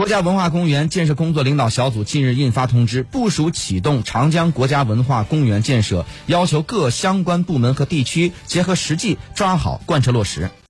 国家文化公园建设工作领导小组近日印发通知部署启动长江国家文化公园建设要求各相关部门和地区结合实际抓好贯彻落实。